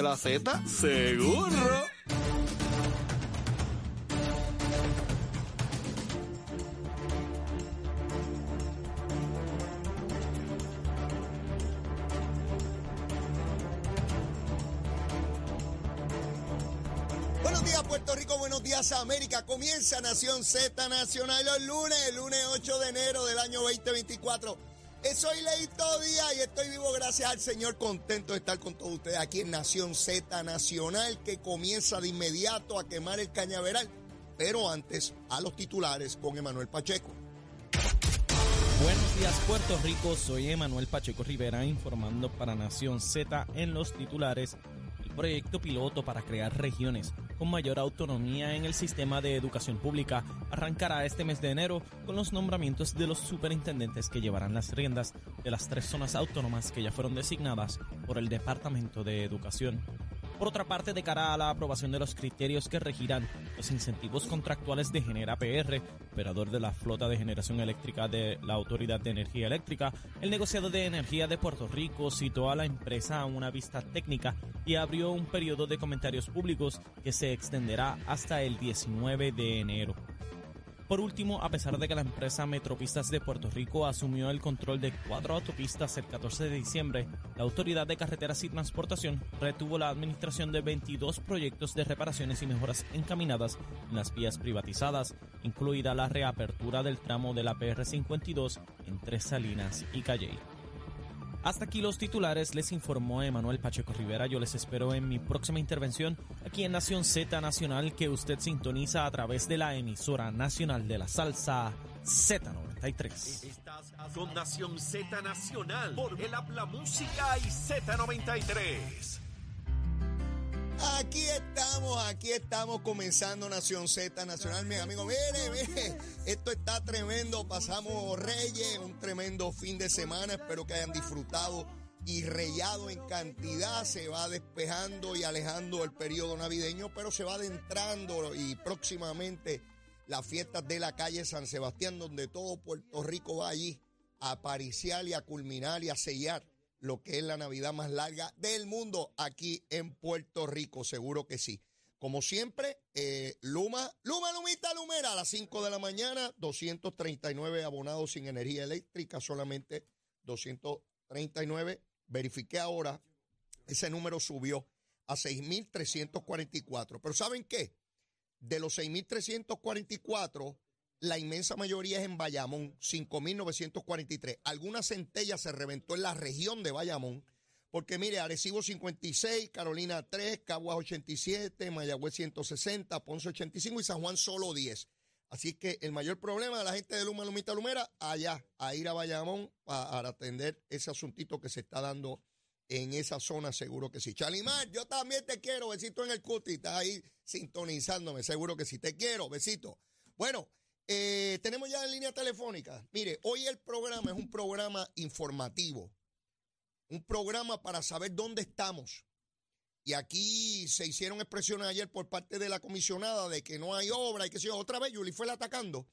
la Z? Seguro. Buenos días Puerto Rico, buenos días América. Comienza Nación Z Nacional los lunes, el lunes 8 de enero del año 2024. Soy Leito Díaz y estoy vivo gracias al Señor, contento de estar con todos ustedes aquí en Nación Z Nacional que comienza de inmediato a quemar el cañaveral. Pero antes, a los titulares con Emanuel Pacheco. Buenos días Puerto Rico, soy Emanuel Pacheco Rivera informando para Nación Z en los titulares. Proyecto piloto para crear regiones con mayor autonomía en el sistema de educación pública arrancará este mes de enero con los nombramientos de los superintendentes que llevarán las riendas de las tres zonas autónomas que ya fueron designadas por el Departamento de Educación. Por otra parte, de cara a la aprobación de los criterios que regirán los incentivos contractuales de Genera PR, operador de la flota de generación eléctrica de la Autoridad de Energía Eléctrica, el negociado de energía de Puerto Rico citó a la empresa a una vista técnica y abrió un periodo de comentarios públicos que se extenderá hasta el 19 de enero. Por último, a pesar de que la empresa Metropistas de Puerto Rico asumió el control de cuatro autopistas el 14 de diciembre, la Autoridad de Carreteras y Transportación retuvo la administración de 22 proyectos de reparaciones y mejoras encaminadas en las vías privatizadas, incluida la reapertura del tramo de la PR52 entre Salinas y Calley. Hasta aquí los titulares, les informó Emanuel Pacheco Rivera. Yo les espero en mi próxima intervención aquí en Nación Z Nacional que usted sintoniza a través de la emisora nacional de la salsa Z93. Estás con Nación Z Nacional por el Habla Música y Z93. Aquí estamos, aquí estamos comenzando Nación Z Nacional, mis amigos. Mire, mire, esto está tremendo. Pasamos Reyes, un tremendo fin de semana. Espero que hayan disfrutado y reyado en cantidad. Se va despejando y alejando el periodo navideño, pero se va adentrando y próximamente las fiestas de la calle San Sebastián, donde todo Puerto Rico va allí a apariciar y a culminar y a sellar lo que es la Navidad más larga del mundo aquí en Puerto Rico, seguro que sí. Como siempre, eh, Luma, Luma, Lumita, Lumera, a las 5 de la mañana, 239 abonados sin energía eléctrica, solamente 239. Verifiqué ahora, ese número subió a 6.344. Pero ¿saben qué? De los 6.344, la inmensa mayoría es en Bayamón, 5.943. Alguna centella se reventó en la región de Bayamón, porque mire, Arecibo 56, Carolina 3, Caguas 87, Mayagüez 160, Ponce 85 y San Juan solo 10. Así que el mayor problema de la gente de Luma, Lumita, Lumera, allá, a ir a Bayamón para atender ese asuntito que se está dando en esa zona, seguro que sí. Chalimar, yo también te quiero, besito en el cuti, estás ahí sintonizándome, seguro que sí, te quiero, besito. Bueno, eh, tenemos ya en línea telefónica. Mire, hoy el programa es un programa informativo, un programa para saber dónde estamos. Y aquí se hicieron expresiones ayer por parte de la comisionada de que no hay obra y que si otra vez Yuli fue la atacando.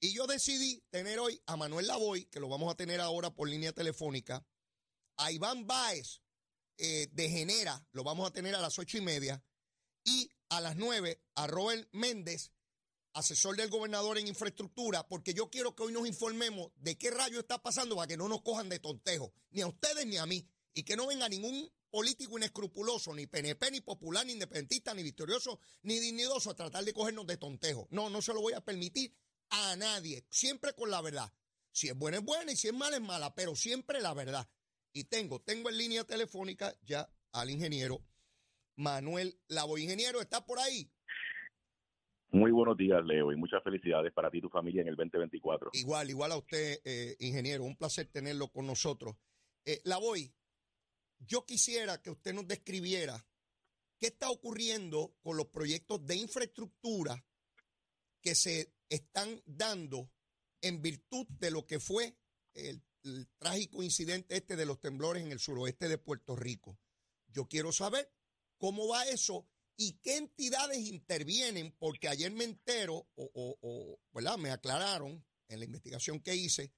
Y yo decidí tener hoy a Manuel Lavoy, que lo vamos a tener ahora por línea telefónica, a Iván Báez eh, de Genera, lo vamos a tener a las ocho y media, y a las nueve a Robert Méndez asesor del gobernador en infraestructura, porque yo quiero que hoy nos informemos de qué rayo está pasando para que no nos cojan de tontejo, ni a ustedes ni a mí, y que no venga ningún político inescrupuloso, ni PNP, ni popular, ni independentista, ni victorioso, ni dignidoso a tratar de cogernos de tontejo. No, no se lo voy a permitir a nadie, siempre con la verdad. Si es buena es buena y si es mala es mala, pero siempre la verdad. Y tengo, tengo en línea telefónica ya al ingeniero Manuel Lavo. Ingeniero, ¿está por ahí? Muy buenos días, Leo, y muchas felicidades para ti y tu familia en el 2024. Igual, igual a usted, eh, ingeniero. Un placer tenerlo con nosotros. Eh, la voy. Yo quisiera que usted nos describiera qué está ocurriendo con los proyectos de infraestructura que se están dando en virtud de lo que fue el, el trágico incidente este de los temblores en el suroeste de Puerto Rico. Yo quiero saber cómo va eso y qué entidades intervienen, porque ayer me entero, o, o, o, ¿verdad? me aclararon en la investigación que hice,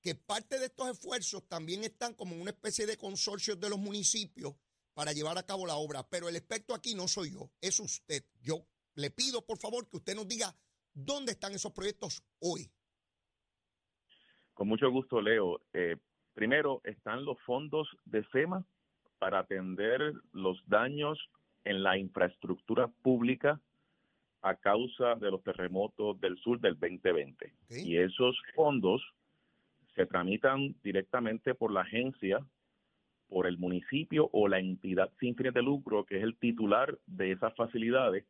que parte de estos esfuerzos también están como una especie de consorcios de los municipios para llevar a cabo la obra, pero el experto aquí no soy yo, es usted. Yo le pido, por favor, que usted nos diga dónde están esos proyectos hoy. Con mucho gusto, Leo. Eh, primero, están los fondos de FEMA para atender los daños en la infraestructura pública a causa de los terremotos del sur del 2020. Y esos fondos se tramitan directamente por la agencia, por el municipio o la entidad sin fines de lucro, que es el titular de esas facilidades,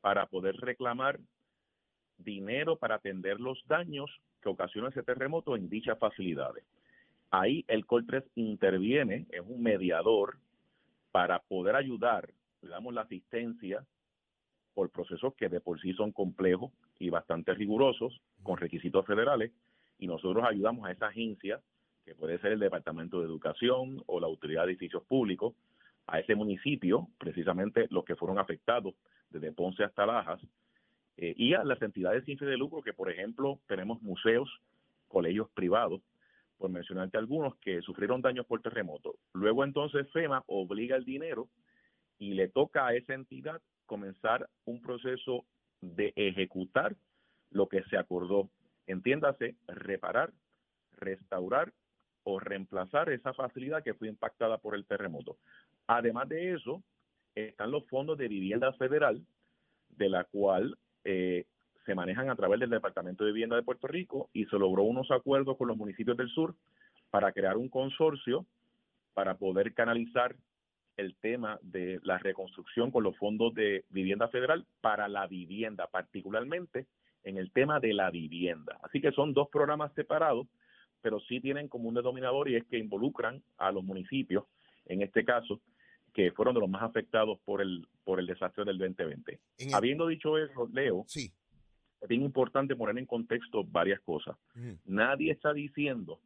para poder reclamar dinero para atender los daños que ocasiona ese terremoto en dichas facilidades. Ahí el COL3 interviene, es un mediador para poder ayudar, le damos la asistencia por procesos que de por sí son complejos y bastante rigurosos, con requisitos federales, y nosotros ayudamos a esa agencia, que puede ser el Departamento de Educación o la Autoridad de Edificios Públicos, a ese municipio, precisamente los que fueron afectados desde Ponce hasta Lajas, eh, y a las entidades sin fin de lucro, que por ejemplo tenemos museos, colegios privados, por mencionarte algunos, que sufrieron daños por terremoto. Luego entonces FEMA obliga el dinero y le toca a esa entidad comenzar un proceso de ejecutar lo que se acordó. Entiéndase, reparar, restaurar o reemplazar esa facilidad que fue impactada por el terremoto. Además de eso, están los fondos de vivienda federal, de la cual eh, se manejan a través del Departamento de Vivienda de Puerto Rico y se logró unos acuerdos con los municipios del sur para crear un consorcio para poder canalizar el tema de la reconstrucción con los fondos de vivienda federal para la vivienda, particularmente en el tema de la vivienda. Así que son dos programas separados, pero sí tienen como un denominador y es que involucran a los municipios, en este caso, que fueron de los más afectados por el por el desastre del 2020. Habiendo dicho eso, Leo, sí. es bien importante poner en contexto varias cosas. Nadie está diciendo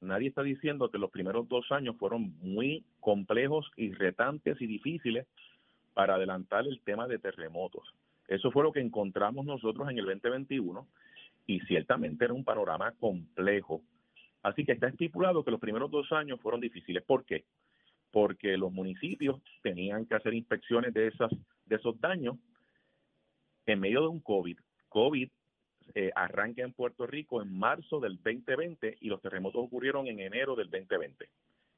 nadie está diciendo que los primeros dos años fueron muy complejos y y difíciles para adelantar el tema de terremotos. Eso fue lo que encontramos nosotros en el 2021 y ciertamente era un panorama complejo. Así que está estipulado que los primeros dos años fueron difíciles. ¿Por qué? Porque los municipios tenían que hacer inspecciones de, esas, de esos daños en medio de un COVID. COVID eh, arranca en Puerto Rico en marzo del 2020 y los terremotos ocurrieron en enero del 2020.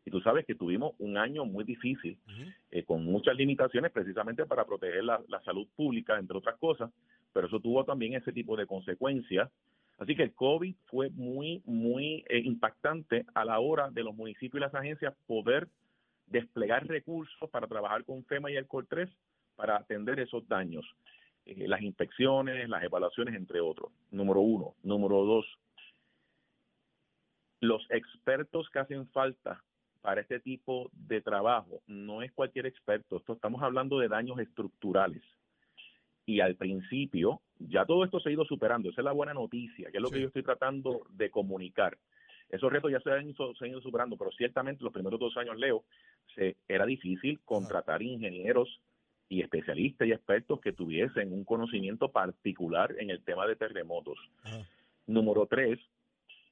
Y tú sabes que tuvimos un año muy difícil, eh, con muchas limitaciones precisamente para proteger la, salud pública, entre otras cosas, pero eso tuvo también ese tipo de consecuencias. Así que el COVID fue muy, muy eh, impactante a la hora de los municipios y las agencias poder desplegar recursos para trabajar con FEMA y el COR 3 para atender esos daños. Eh, las inspecciones, las evaluaciones, entre otros. Número uno. Número dos, los expertos que hacen falta para este tipo de trabajo no es cualquier experto. Esto estamos hablando de daños estructurales. Y al principio, ya todo esto se ha ido superando. Esa es la buena noticia, que es lo que yo estoy tratando de comunicar. Esos retos ya se han, se han, ido superando, pero ciertamente los primeros dos años, Leo, se, era difícil contratar ingenieros y especialistas y expertos que tuviesen un conocimiento particular en el tema de terremotos. Número tres,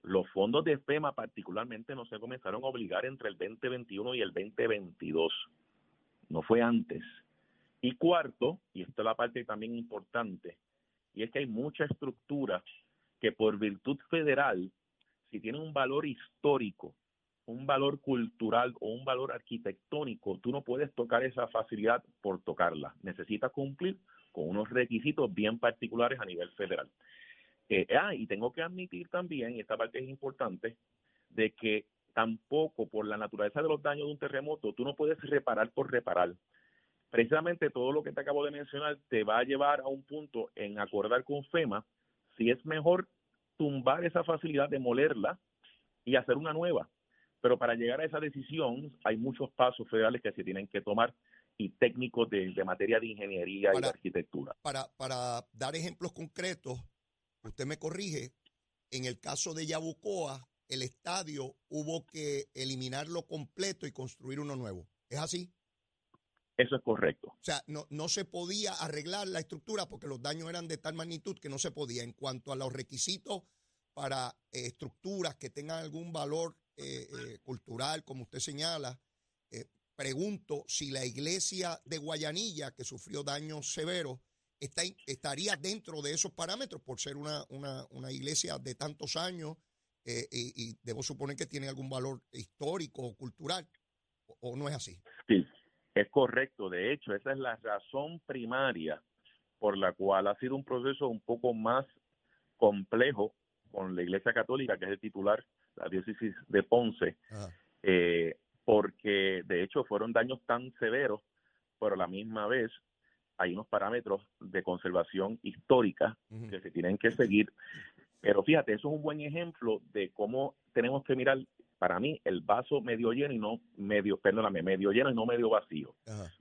los fondos de FEMA particularmente no se comenzaron a obligar entre el 2021 y el 2022. No fue antes. Y cuarto, y esta es la parte también importante, y es que hay mucha estructura que por virtud federal, si tiene un valor histórico un valor cultural o un valor arquitectónico, tú no puedes tocar esa facilidad por tocarla. Necesitas cumplir con unos requisitos bien particulares a nivel federal. Eh, ah, y tengo que admitir también, y esta parte es importante, de que tampoco por la naturaleza de los daños de un terremoto, tú no puedes reparar por reparar. Precisamente todo lo que te acabo de mencionar te va a llevar a un punto en acordar con FEMA si es mejor tumbar esa facilidad, demolerla y hacer una nueva. Pero para llegar a esa decisión hay muchos pasos federales que se tienen que tomar y técnicos de, materia de ingeniería y de arquitectura. Para, para dar ejemplos concretos, usted me corrige, en el caso de Yabucoa, el estadio hubo que eliminarlo completo y construir uno nuevo. ¿Es así? Eso es correcto. O sea, no, no se podía arreglar la estructura porque los daños eran de tal magnitud que no se podía. En cuanto a los requisitos para eh, estructuras que tengan algún valor eh, eh, cultural, como usted señala, pregunto si la iglesia de Guayanilla, que sufrió daños severos, está, estaría dentro de esos parámetros por ser una, una, una iglesia de tantos años eh, y, debo suponer que tiene algún valor histórico o cultural, o, no es así. Sí, es correcto. De hecho, esa es la razón primaria por la cual ha sido un proceso un poco más complejo con la Iglesia Católica, que es el titular, la diócesis de Ponce, eh, porque de hecho fueron daños tan severos, pero a la misma vez hay unos parámetros de conservación histórica que se tienen que seguir. Pero fíjate, eso es un buen ejemplo de cómo tenemos que mirar, para mí, el vaso medio lleno y no medio, perdóname, medio lleno y no medio vacío.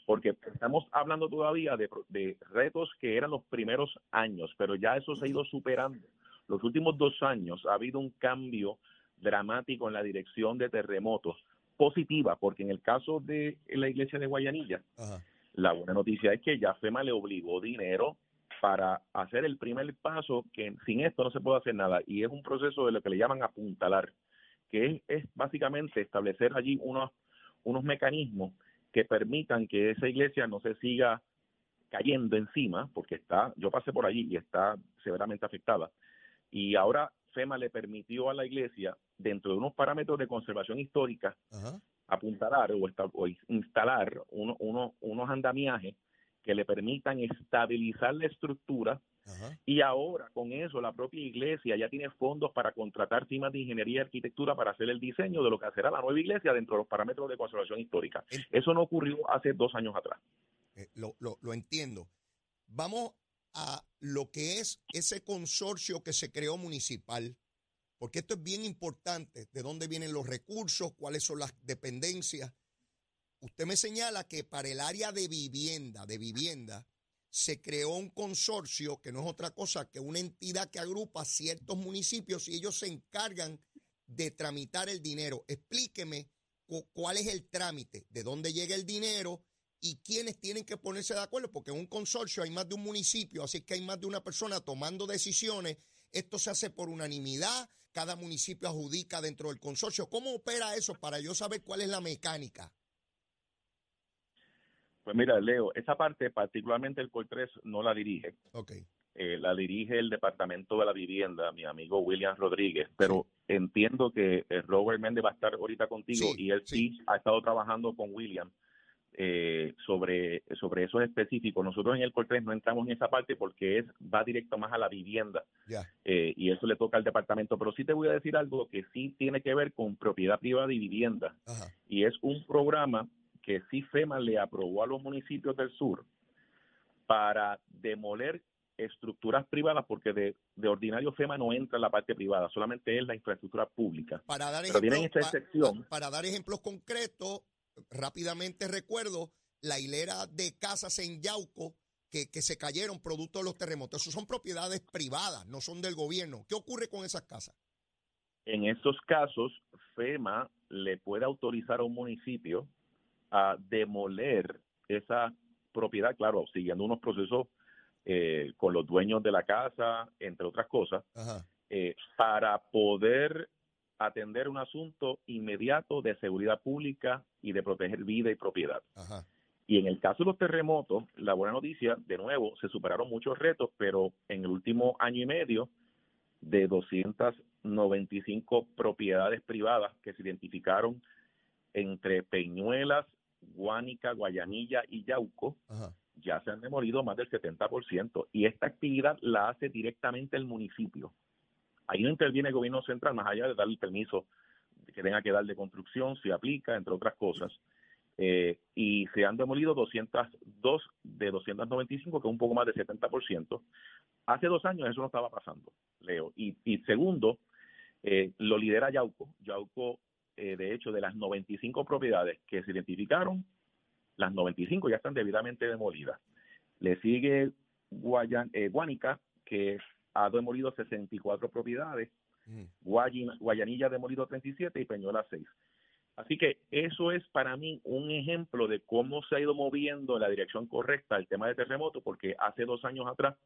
Porque estamos hablando todavía de, de retos que eran los primeros años, pero ya eso se ha ido superando. Los últimos dos años ha habido un cambio dramático en la dirección de terremotos, positiva, porque en el caso de la iglesia de Guayanilla, la buena noticia es que ya FEMA le obligó dinero para hacer el primer paso, que sin esto no se puede hacer nada, y es un proceso de lo que le llaman apuntalar, que es, básicamente establecer allí unos, unos mecanismos que permitan que esa iglesia no se siga cayendo encima, porque está, yo pasé por allí y está severamente afectada, y ahora FEMA le permitió a la iglesia, dentro de unos parámetros de conservación histórica, apuntalar o, o instalar uno, uno, unos andamiajes que le permitan estabilizar la estructura y ahora con eso la propia iglesia ya tiene fondos para contratar firmas de ingeniería y arquitectura para hacer el diseño de lo que será la nueva iglesia dentro de los parámetros de conservación histórica. Eso no ocurrió hace dos años atrás. Eh, lo, lo, lo entiendo. Vamos a lo que es ese consorcio que se creó municipal, porque esto es bien importante, de dónde vienen los recursos, cuáles son las dependencias. Usted me señala que para el área de vivienda, de vivienda, se creó un consorcio que no es otra cosa que una entidad que agrupa ciertos municipios y ellos se encargan de tramitar el dinero. Explíqueme cuál es el trámite, de dónde llega el dinero y quiénes tienen que ponerse de acuerdo, porque en un consorcio hay más de un municipio, así que hay más de una persona tomando decisiones. Esto se hace por unanimidad, cada municipio adjudica dentro del consorcio. ¿Cómo opera eso para yo saber cuál es la mecánica? Pues mira, Leo, esa parte particularmente el COL 3 no la dirige. Ok. Eh, la dirige el Departamento de la Vivienda, mi amigo William Rodríguez, pero entiendo que eh, Robert Méndez va a estar ahorita contigo y él sí. ha estado trabajando con William eh, sobre, sobre eso específico. Nosotros en el COL 3 no entramos en esa parte porque es va directo más a la vivienda y eso le toca al departamento. Pero sí te voy a decir algo que sí tiene que ver con propiedad privada y vivienda y es un programa que sí FEMA le aprobó a los municipios del sur para demoler estructuras privadas, porque de, de, ordinario FEMA no entra en la parte privada, solamente es la infraestructura pública. Para dar, para dar ejemplos concretos, rápidamente recuerdo la hilera de casas en Yauco que, que se cayeron producto de los terremotos. Esas son propiedades privadas, no son del gobierno. ¿Qué ocurre con esas casas? En estos casos, FEMA le puede autorizar a un municipio a demoler esa propiedad, claro, siguiendo unos procesos eh, con los dueños de la casa, entre otras cosas, eh, para poder atender un asunto inmediato de seguridad pública y de proteger vida y propiedad. Y en el caso de los terremotos, la buena noticia, de nuevo, se superaron muchos retos, pero en el último año y medio, de 295 propiedades privadas que se identificaron entre Peñuelas, Guánica, Guayanilla y Yauco, ya se han demolido más del 70%. Y esta actividad la hace directamente el municipio. Ahí no interviene el gobierno central, más allá de dar el permiso que tenga que dar de construcción, se aplica, entre otras cosas. Eh, y se han demolido 202 de 295, que es un poco más del 70%. Hace dos años eso no estaba pasando, Leo. Y, segundo, eh, lo lidera Yauco. Yauco eh, de hecho, de las 95 propiedades que se identificaron, las 95 ya están debidamente demolidas. Le sigue Guayan, eh, Guánica, que ha demolido 64 propiedades, mm. Guayanilla ha demolido 37 y Peñola 6. Así que eso es para mí un ejemplo de cómo se ha ido moviendo en la dirección correcta el tema de terremoto, porque hace dos años atrás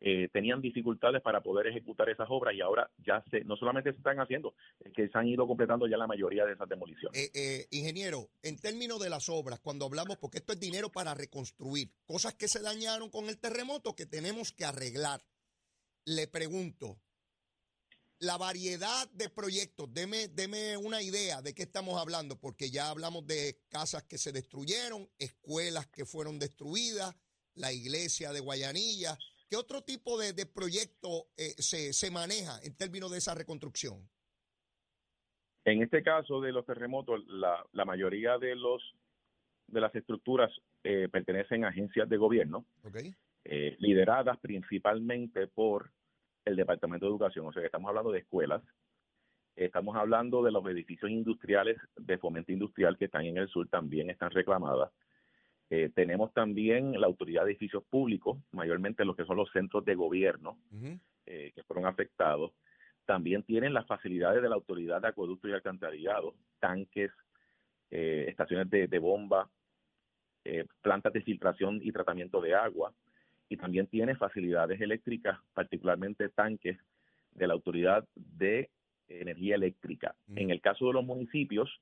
eh, tenían dificultades para poder ejecutar esas obras y ahora ya se, no solamente se están haciendo, es que se han ido completando ya la mayoría de esas demoliciones. Eh, eh, ingeniero, en términos de las obras, cuando hablamos, porque esto es dinero para reconstruir, cosas que se dañaron con el terremoto que tenemos que arreglar. Le pregunto, la variedad de proyectos, deme, deme una idea de qué estamos hablando, porque ya hablamos de casas que se destruyeron, escuelas que fueron destruidas, la iglesia de Guayanilla. ¿Qué otro tipo de, de proyecto eh, se, se maneja en términos de esa reconstrucción? En este caso de los terremotos, la, la mayoría de los de las estructuras eh, pertenecen a agencias de gobierno, Okay. Eh, lideradas principalmente por el Departamento de Educación. O sea, que estamos hablando de escuelas, estamos hablando de los edificios industriales de fomento industrial que están en el sur, también están reclamadas. Eh, tenemos también la Autoridad de Edificios Públicos, mayormente los que son los centros de gobierno, eh, que fueron afectados. También tienen las facilidades de la Autoridad de Acueducto y Alcantarillado, tanques, eh, estaciones de, de bomba, plantas de filtración y tratamiento de agua, y también tiene facilidades eléctricas, particularmente tanques de la Autoridad de Energía Eléctrica. Mm. En el caso de los municipios,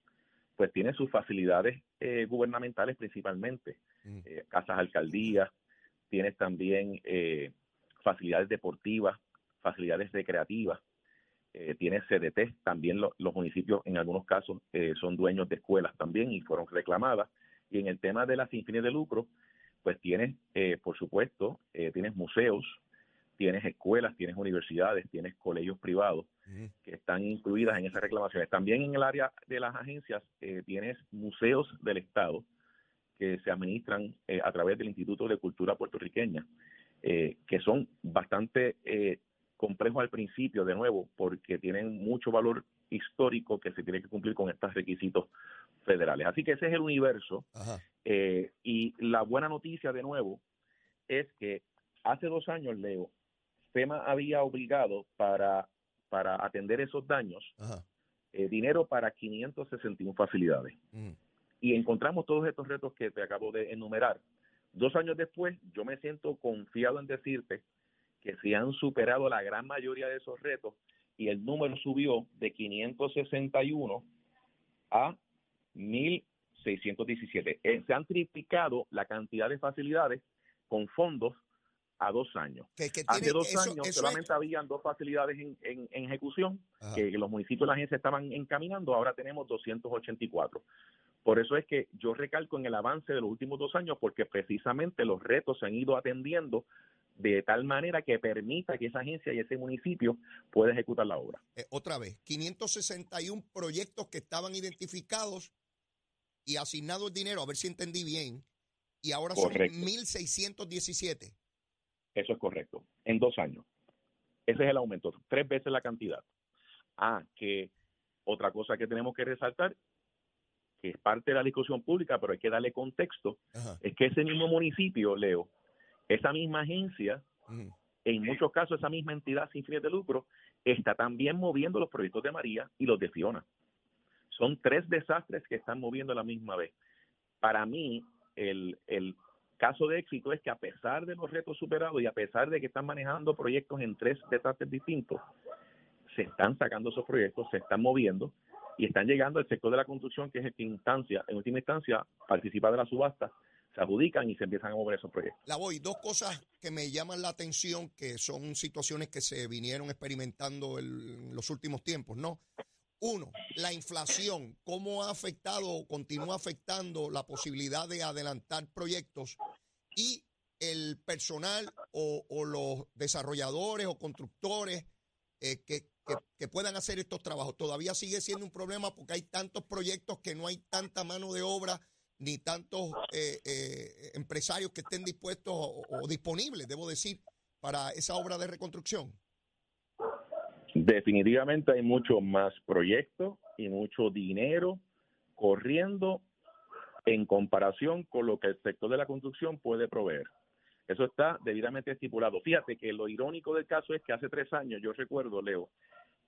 pues tiene sus facilidades eh, gubernamentales principalmente, Mm. eh, casas alcaldías, tienes también eh, facilidades deportivas, facilidades recreativas, eh, tienes CDT, también lo- los municipios en algunos casos eh, son dueños de escuelas también y fueron reclamadas. Y en el tema de las sin fines de lucro, pues tienes, eh, por supuesto, eh, tienes museos, tienes escuelas, tienes universidades, tienes colegios privados que están incluidas en esas reclamaciones. También en el área de las agencias eh, tienes museos del Estado que se administran eh, a través del Instituto de Cultura Puertorriqueña, eh, que son bastante al principio, de nuevo, porque tienen mucho valor histórico que se tiene que cumplir con estos requisitos federales. Así que ese es el universo. Eh, y la buena noticia, de nuevo, es que hace dos años, Leo, FEMA había obligado para, para atender esos daños eh, dinero para 561 facilidades. Ujú. Y encontramos todos estos retos que te acabo de enumerar. Dos años después, yo me siento confiado en decirte que se han superado la gran mayoría de esos retos y el número subió de 561 a 1.617. Eh, se han triplicado la cantidad de facilidades con fondos a dos años. Que, que Hace tiene- dos eso- años eso solamente habían dos facilidades en, en- en ejecución Ajá. que los municipios de la agencia estaban encaminando, ahora tenemos 284. Por eso es que yo recalco en el avance de los últimos dos años, porque precisamente los retos se han ido atendiendo de tal manera que permita que esa agencia y ese municipio pueda ejecutar la obra. Eh, otra vez, 561 proyectos que estaban identificados y asignado el dinero, a ver si entendí bien, y ahora Correcto. son 1.617. Eso es correcto, en dos años. Ese es el aumento, tres veces la cantidad. Ah, que otra cosa que tenemos que resaltar, que es parte de la discusión pública, pero hay que darle contexto, Ajá. es que ese mismo municipio, Leo, esa misma agencia, en muchos casos esa misma entidad sin fines de lucro, está también moviendo los proyectos de María y los de Fiona. Son tres desastres que están moviendo a la misma vez. Para mí, el, el caso de éxito es que a pesar de los retos superados y a pesar de que están manejando proyectos en tres desastres distintos, se están sacando esos proyectos, se están moviendo y están llegando al sector de la construcción, que es el que instancia, en última instancia participa de la subasta, se adjudican y se empiezan a mover esos proyectos. La voy, dos cosas que me llaman la atención, que son situaciones que se vinieron experimentando en los últimos tiempos, ¿no? Uno, la inflación, cómo ha afectado o continúa afectando la posibilidad de adelantar proyectos y el personal o, los desarrolladores o constructores eh, que puedan hacer estos trabajos. Todavía sigue siendo un problema porque hay tantos proyectos que no hay tanta mano de obra ni tantos eh, eh, empresarios que estén dispuestos o, o disponibles, debo decir, para esa obra de reconstrucción. Definitivamente hay mucho más proyectos y mucho dinero corriendo en comparación con lo que el sector de la construcción puede proveer. Eso está debidamente estipulado. Fíjate que lo irónico del caso es que hace tres años, yo recuerdo, Leo,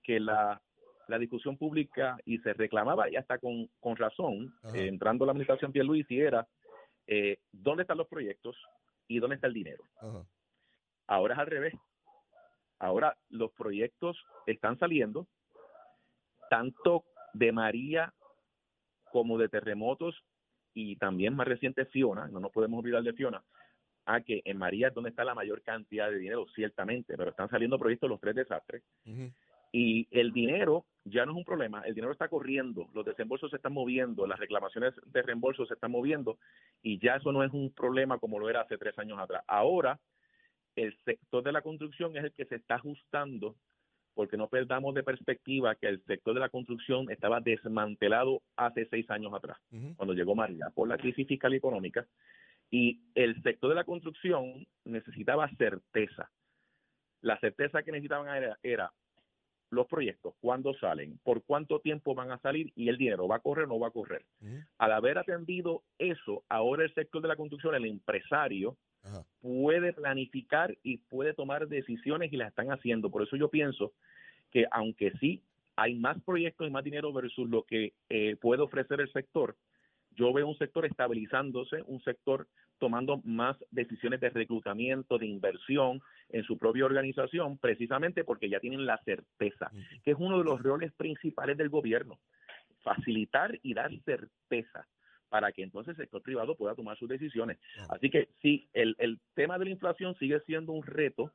que la, la discusión pública y se reclamaba, y hasta con, con razón, eh, entrando la administración Pierluisi, era eh, dónde están los proyectos y dónde está el dinero. Ajá. Ahora es al revés. Ahora los proyectos están saliendo, tanto de María como de terremotos y también más reciente Fiona, no nos podemos olvidar de Fiona, a que en María es donde está la mayor cantidad de dinero, ciertamente, pero están saliendo proyectos los tres desastres. Y el dinero ya no es un problema, el dinero está corriendo, los desembolsos se están moviendo, las reclamaciones de reembolso se están moviendo y ya eso no es un problema como lo era hace tres años atrás. Ahora, el sector de la construcción es el que se está ajustando porque no perdamos de perspectiva que el sector de la construcción estaba desmantelado hace seis años atrás, cuando llegó María, por la crisis fiscal y económica, y el sector de la construcción necesitaba certeza. La certeza que necesitaban era, los proyectos, cuándo salen, por cuánto tiempo van a salir y el dinero, ¿va a correr o no va a correr? Al haber atendido eso, ahora el sector de la construcción, el empresario, puede planificar y puede tomar decisiones y las están haciendo. Por eso yo pienso que aunque sí hay más proyectos y más dinero versus lo que eh, puede ofrecer el sector, yo veo un sector estabilizándose, un sector tomando más decisiones de reclutamiento, de inversión en su propia organización, precisamente porque ya tienen la certeza, que es uno de los roles principales del gobierno, facilitar y dar certeza para que entonces el sector privado pueda tomar sus decisiones. Así que sí, el, el tema de la inflación sigue siendo un reto,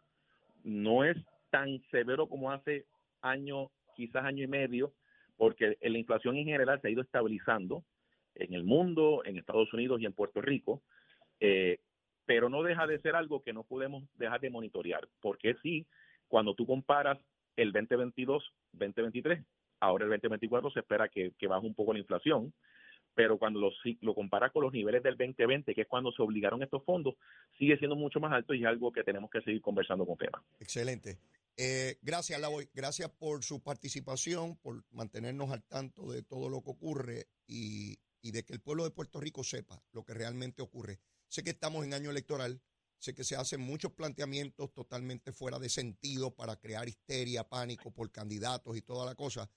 no es tan severo como hace año, quizás año y medio, porque la inflación en general se ha ido estabilizando en el mundo, en Estados Unidos y en Puerto Rico, eh, pero no deja de ser algo que no podemos dejar de monitorear, porque sí, cuando tú comparas el 2022, 2023, ahora el 2024 se espera que, que baje un poco la inflación, pero cuando lo, lo comparas con los niveles del 2020, que es cuando se obligaron estos fondos, sigue siendo mucho más alto y es algo que tenemos que seguir conversando con FEMA. Excelente. Eh, gracias, Lavoy. Gracias por su participación, por mantenernos al tanto de todo lo que ocurre y, y de que el pueblo de Puerto Rico sepa lo que realmente ocurre. Sé que estamos en año electoral, sé que se hacen muchos planteamientos totalmente fuera de sentido para crear histeria, pánico por candidatos y toda la cosa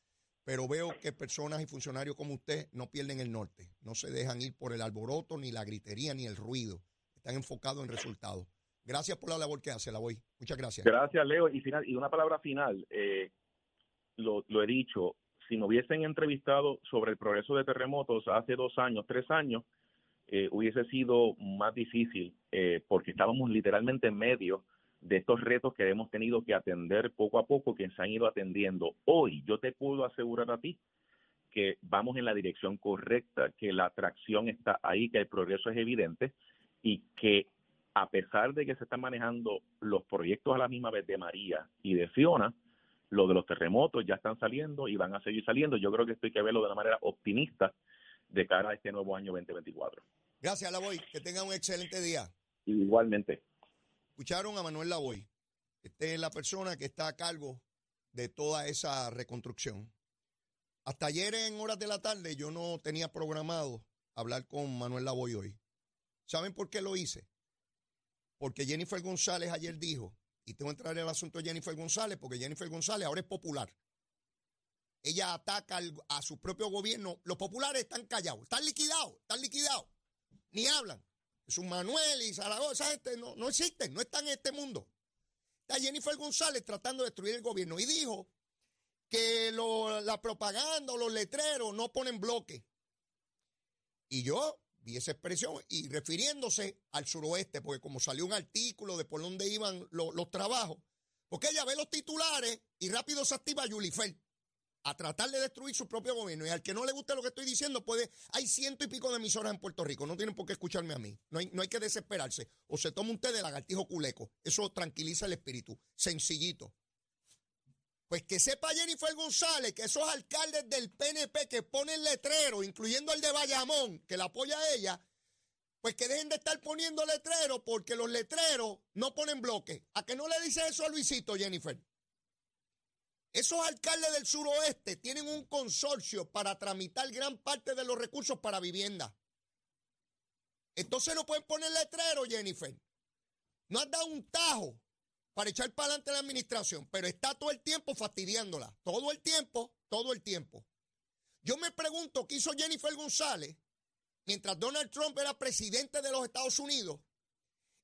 pero veo que personas y funcionarios como usted no pierden el norte, no se dejan ir por el alboroto, ni la gritería, ni el ruido, están enfocados en resultados. Gracias por la labor que hace, la voy. Muchas gracias. Gracias, Leo. Y, final, y una palabra final, eh, lo, he dicho, si me hubiesen entrevistado sobre el progreso de terremotos hace dos años, tres años, eh, hubiese sido más difícil eh, porque estábamos literalmente en medio de estos retos que hemos tenido que atender poco a poco, que se han ido atendiendo. Hoy yo te puedo asegurar a ti que vamos en la dirección correcta, que la atracción está ahí, que el progreso es evidente y que a pesar de que se están manejando los proyectos a la misma vez de María y de Fiona, lo de los terremotos ya están saliendo y van a seguir saliendo. Yo creo que esto hay que verlo de una manera optimista de cara a este nuevo año 2024. Gracias, Lavoy. Que tenga un excelente día. Igualmente. Escucharon a Manuel Lavoy. Este es la persona que está a cargo de toda esa reconstrucción. Hasta ayer en horas de la tarde yo no tenía programado hablar con Manuel Lavoy hoy. ¿Saben por qué lo hice? Porque Jennifer González ayer dijo, y tengo que entrar en el asunto de Jennifer González, porque Jennifer González ahora es popular. Ella ataca a su propio gobierno. Los populares están callados, están liquidados, están liquidados. Ni hablan. Su Manuel y Zaragoza, gente no, no existen, no están en este mundo. Está Jennifer González tratando de destruir el gobierno y dijo que la propaganda o los letreros no ponen bloque. Y yo vi esa expresión y refiriéndose al suroeste, porque como salió un artículo de por dónde iban los, trabajos, porque ella ve los titulares y rápido se activa Yulifer a tratar de destruir su propio gobierno. Y al que no le guste lo que estoy diciendo, puede. Hay ciento y pico de emisoras en Puerto Rico. No tienen por qué escucharme a mí. No hay, no hay que desesperarse. O se toma un té de lagartijo culeco. Eso tranquiliza el espíritu. Sencillito. Pues que sepa Jennifer González que esos alcaldes del PNP que ponen letrero, incluyendo el de Bayamón, que la apoya a ella, pues que dejen de estar poniendo letrero porque los letreros no ponen bloque. ¿A que no le dice eso a Luisito, Jennifer? Esos alcaldes del suroeste tienen un consorcio para tramitar gran parte de los recursos para vivienda. Entonces no pueden poner letrero, Jennifer. No has dado un tajo para echar para adelante la administración, pero está todo el tiempo fastidiándola. Todo el tiempo, todo el tiempo. Yo me pregunto qué hizo Jennifer González mientras Donald Trump era presidente de los Estados Unidos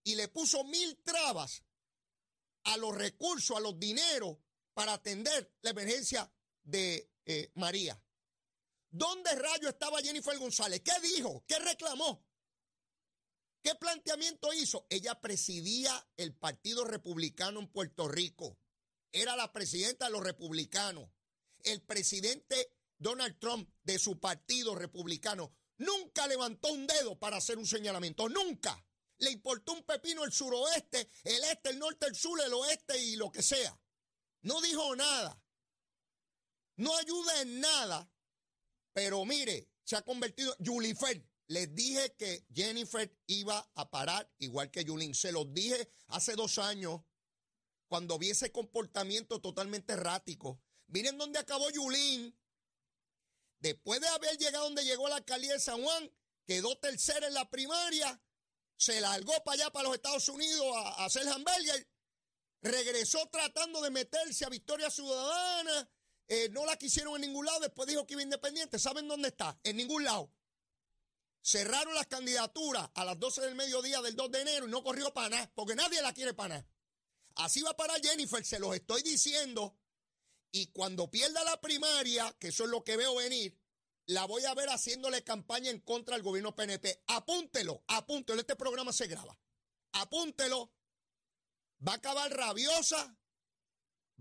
y le puso mil trabas a los recursos, a los dineros para atender la emergencia de eh, María. ¿Dónde rayo estaba Jennifer González? ¿Qué dijo? ¿Qué reclamó? ¿Qué planteamiento hizo? Ella presidía el Partido Republicano en Puerto Rico. Era la presidenta de los republicanos. El presidente Donald Trump de su partido republicano nunca levantó un dedo para hacer un señalamiento. Nunca. Le importó un pepino el suroeste, el este, el norte, el sur, el oeste y lo que sea. No dijo nada. No ayuda en nada. Pero mire, se ha convertido. Julifer, les dije que Jennifer iba a parar igual que Yulín. Se los dije hace dos años cuando vi ese comportamiento totalmente errático. Miren dónde acabó Yulín. Después de haber llegado donde llegó la alcaldía de San Juan, quedó tercera en la primaria, se largó para allá, para los Estados Unidos, a, hacer hamburger, regresó tratando de meterse a Victoria Ciudadana, eh, no la quisieron en ningún lado, después dijo que iba independiente. ¿Saben dónde está? En ningún lado. Cerraron las candidaturas a las 12 del mediodía del 2 de enero y no corrió para nada, porque nadie la quiere para nada. Así va para Jennifer, se los estoy diciendo. Y cuando pierda la primaria, que eso es lo que veo venir, la voy a ver haciéndole campaña en contra del gobierno PNP. Apúntelo, apúntelo. Este programa se graba. Apúntelo. Va a acabar rabiosa.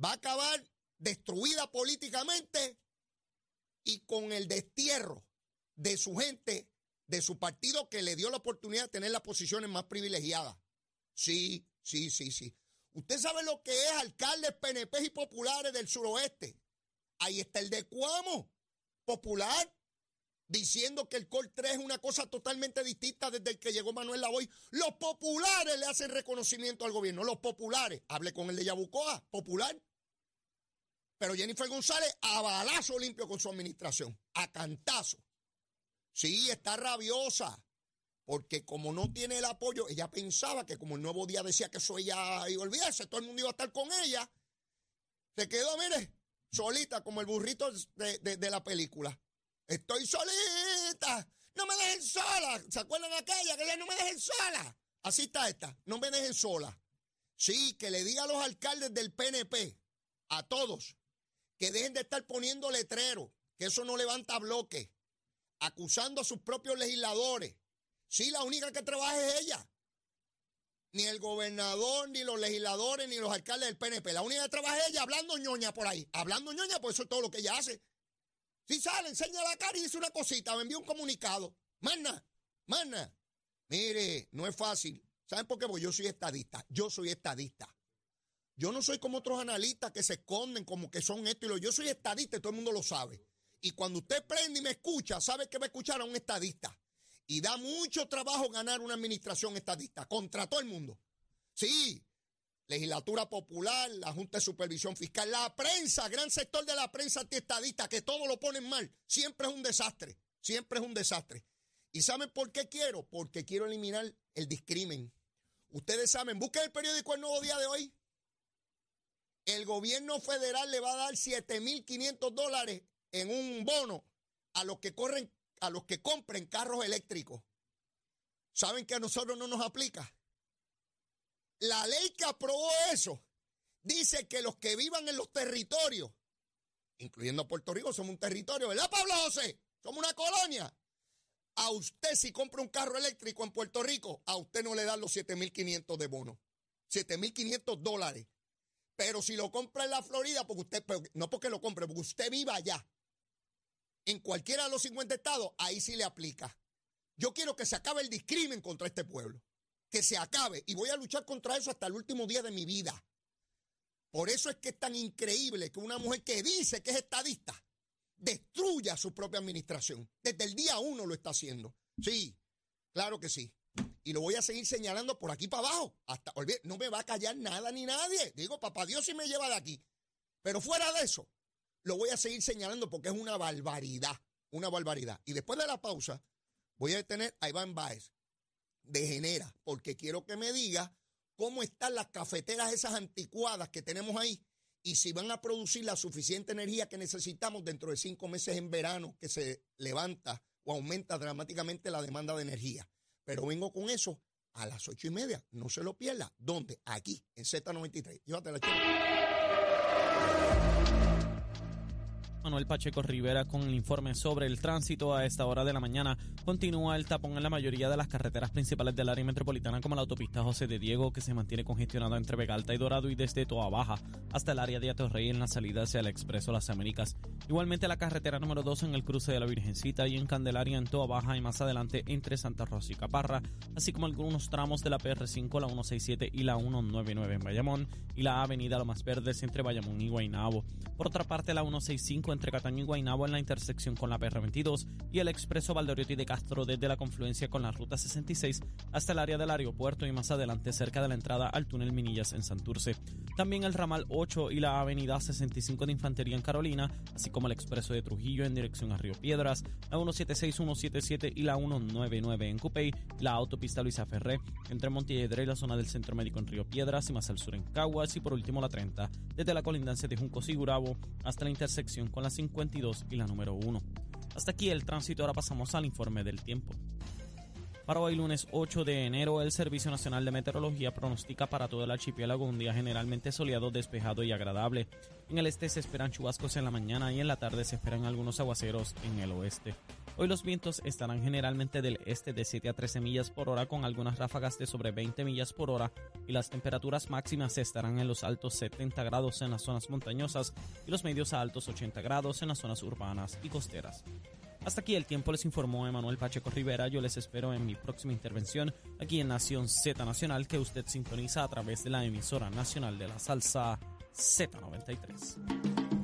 Va a acabar destruida políticamente y con el destierro de su gente, de su partido que le dio la oportunidad de tener las posiciones más privilegiadas. Sí, sí, sí, sí. Usted sabe lo que es alcaldes PNP y populares del suroeste. Ahí está el de Cuamo, popular, diciendo que el Col 3 es una cosa totalmente distinta desde el que llegó Manuel Lavoy. Los populares le hacen reconocimiento al gobierno, los populares. Hable con el de Yabucoa, popular. Pero Jennifer González a balazo limpio con su administración, a cantazo. Sí, está rabiosa, porque como no tiene el apoyo, ella pensaba que como el nuevo día decía que eso ella iba a olvidarse, todo el mundo iba a estar con ella. Se quedó, mire, solita, como el burrito de, la película. Estoy solita, no me dejen sola. ¿Se acuerdan de aquella que ya no me dejen sola? Así está esta, no me dejen sola. Sí, que le diga a los alcaldes del PNP, a todos, que dejen de estar poniendo letreros, que eso no levanta bloques, acusando a sus propios legisladores. Sí, la única que trabaja es ella. Ni el gobernador, ni los legisladores, ni los alcaldes del PNP. La única que trabaja es ella hablando ñoña por ahí. Hablando ñoña, pues eso es todo lo que ella hace. Si sale, enseña la cara y dice una cosita, me envía un comunicado. Mana, mana. Mire, no es fácil. ¿Saben por qué? Porque yo soy estadista. Yo soy estadista. Yo no soy como otros analistas que se esconden como que son esto y lo. Yo soy estadista y todo el mundo lo sabe. Y cuando usted prende y me escucha, sabe que va a escuchar a un estadista. Y da mucho trabajo ganar una administración estadista contra todo el mundo. Sí, legislatura popular, la Junta de Supervisión Fiscal, la prensa, gran sector de la prensa antiestadista, que todo lo ponen mal. Siempre es un desastre. Siempre es un desastre. ¿Y saben por qué quiero? Porque quiero eliminar el discrimen. Ustedes saben, busquen el periódico El Nuevo Día de hoy el gobierno federal le va a dar 7.500 dólares en un bono a los que corren, a los que compren carros eléctricos. ¿Saben que a nosotros no nos aplica? La ley que aprobó eso dice que los que vivan en los territorios, incluyendo Puerto Rico, somos un territorio, ¿verdad, Pablo José? Somos una colonia. A usted, si compra un carro eléctrico en Puerto Rico, a usted no le dan los 7.500 de bono. 7.500 dólares. Pero si lo compra en la Florida, porque usted, no porque lo compre, porque usted viva allá, en cualquiera de los 50 estados, ahí sí le aplica. Yo quiero que se acabe el discrimen contra este pueblo. Que se acabe. Y voy a luchar contra eso hasta el último día de mi vida. Por eso es que es tan increíble que una mujer que dice que es estadista destruya su propia administración. Desde el día uno lo está haciendo. Sí, claro que sí y lo voy a seguir señalando por aquí para abajo. Hasta, no me va a callar nada ni nadie. Digo, papá Dios si me lleva de aquí. Pero fuera de eso, lo voy a seguir señalando porque es una barbaridad. Una barbaridad. Y después de la pausa, voy a detener a Iván Baez de Genera, porque quiero que me diga cómo están las cafeteras esas anticuadas que tenemos ahí y si van a producir la suficiente energía que necesitamos dentro de cinco meses en verano que se levanta o aumenta dramáticamente la demanda de energía. Pero vengo con eso a las ocho y media. No se lo pierda. ¿Dónde? Aquí, en Z93. Llévatela, Manuel Pacheco Rivera con el informe sobre el tránsito a esta hora de la mañana. Continúa el tapón en la mayoría de las carreteras principales del área metropolitana como la autopista José de Diego que se mantiene congestionada entre Vegalta y Dorado y desde Toa Baja hasta el área de Atorrey en la salida hacia el Expreso Las Américas. Igualmente la carretera número 2 en el cruce de la Virgencita y en Candelaria en Toa Baja y más adelante entre Santa Rosa y Caparra, así como algunos tramos de la PR5, la 167 y la 199 en Bayamón y la avenida Lomas Verdes entre Bayamón y Guaynabo. Por otra parte la 165 entre Cataño y Guaynabo en la intersección con la PR22 y el expreso Valdoriotti de Castro desde la confluencia con la ruta 66 hasta el área del aeropuerto y más adelante cerca de la entrada al túnel Minillas en Santurce. También el ramal 8 y la avenida 65 de Infantería en Carolina, así como el expreso de Trujillo en dirección a Río Piedras, la 176, 177 y la 199 en Cupey, la autopista Luisa Ferré entre Montiedra y la zona del Centro Médico en Río Piedras y más al sur en Caguas y por último la 30 desde la colindancia de Juncos y Gurabo hasta la intersección con con la 52 y la número 1. Hasta aquí el tránsito, ahora pasamos al informe del tiempo. Para hoy lunes 8 de enero, el Servicio Nacional de Meteorología pronostica para todo el archipiélago un día generalmente soleado, despejado y agradable. En el este se esperan chubascos en la mañana y en la tarde se esperan algunos aguaceros en el oeste. Hoy los vientos estarán generalmente del este de 7 a 13 millas por hora con algunas ráfagas de sobre 20 millas por hora y las temperaturas máximas estarán en los altos 70 grados en las zonas montañosas y los medios a altos 80 grados en las zonas urbanas y costeras. Hasta aquí el tiempo les informó Emanuel Pacheco Rivera. Yo les espero en mi próxima intervención aquí en Nación Z Nacional que usted sintoniza a través de la emisora nacional de la salsa Z93.